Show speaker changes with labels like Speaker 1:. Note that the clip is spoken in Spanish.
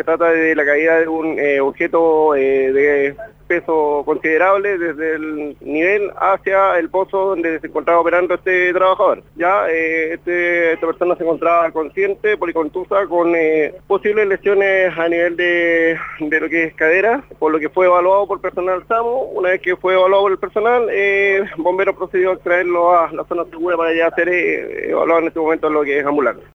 Speaker 1: Se trata de la caída de un eh, objeto eh, de peso considerable desde el nivel hacia el pozo donde se encontraba operando este trabajador. Ya eh, este, esta persona se encontraba consciente, policontusa, con eh, posibles lesiones a nivel de, de, lo que es cadera, por lo que fue evaluado por personal SAMU. Una vez que fue evaluado por el personal, eh, bomberos procedió a extraerlo a la zona segura para ya ser eh, evaluado en este momento lo que es ambulante.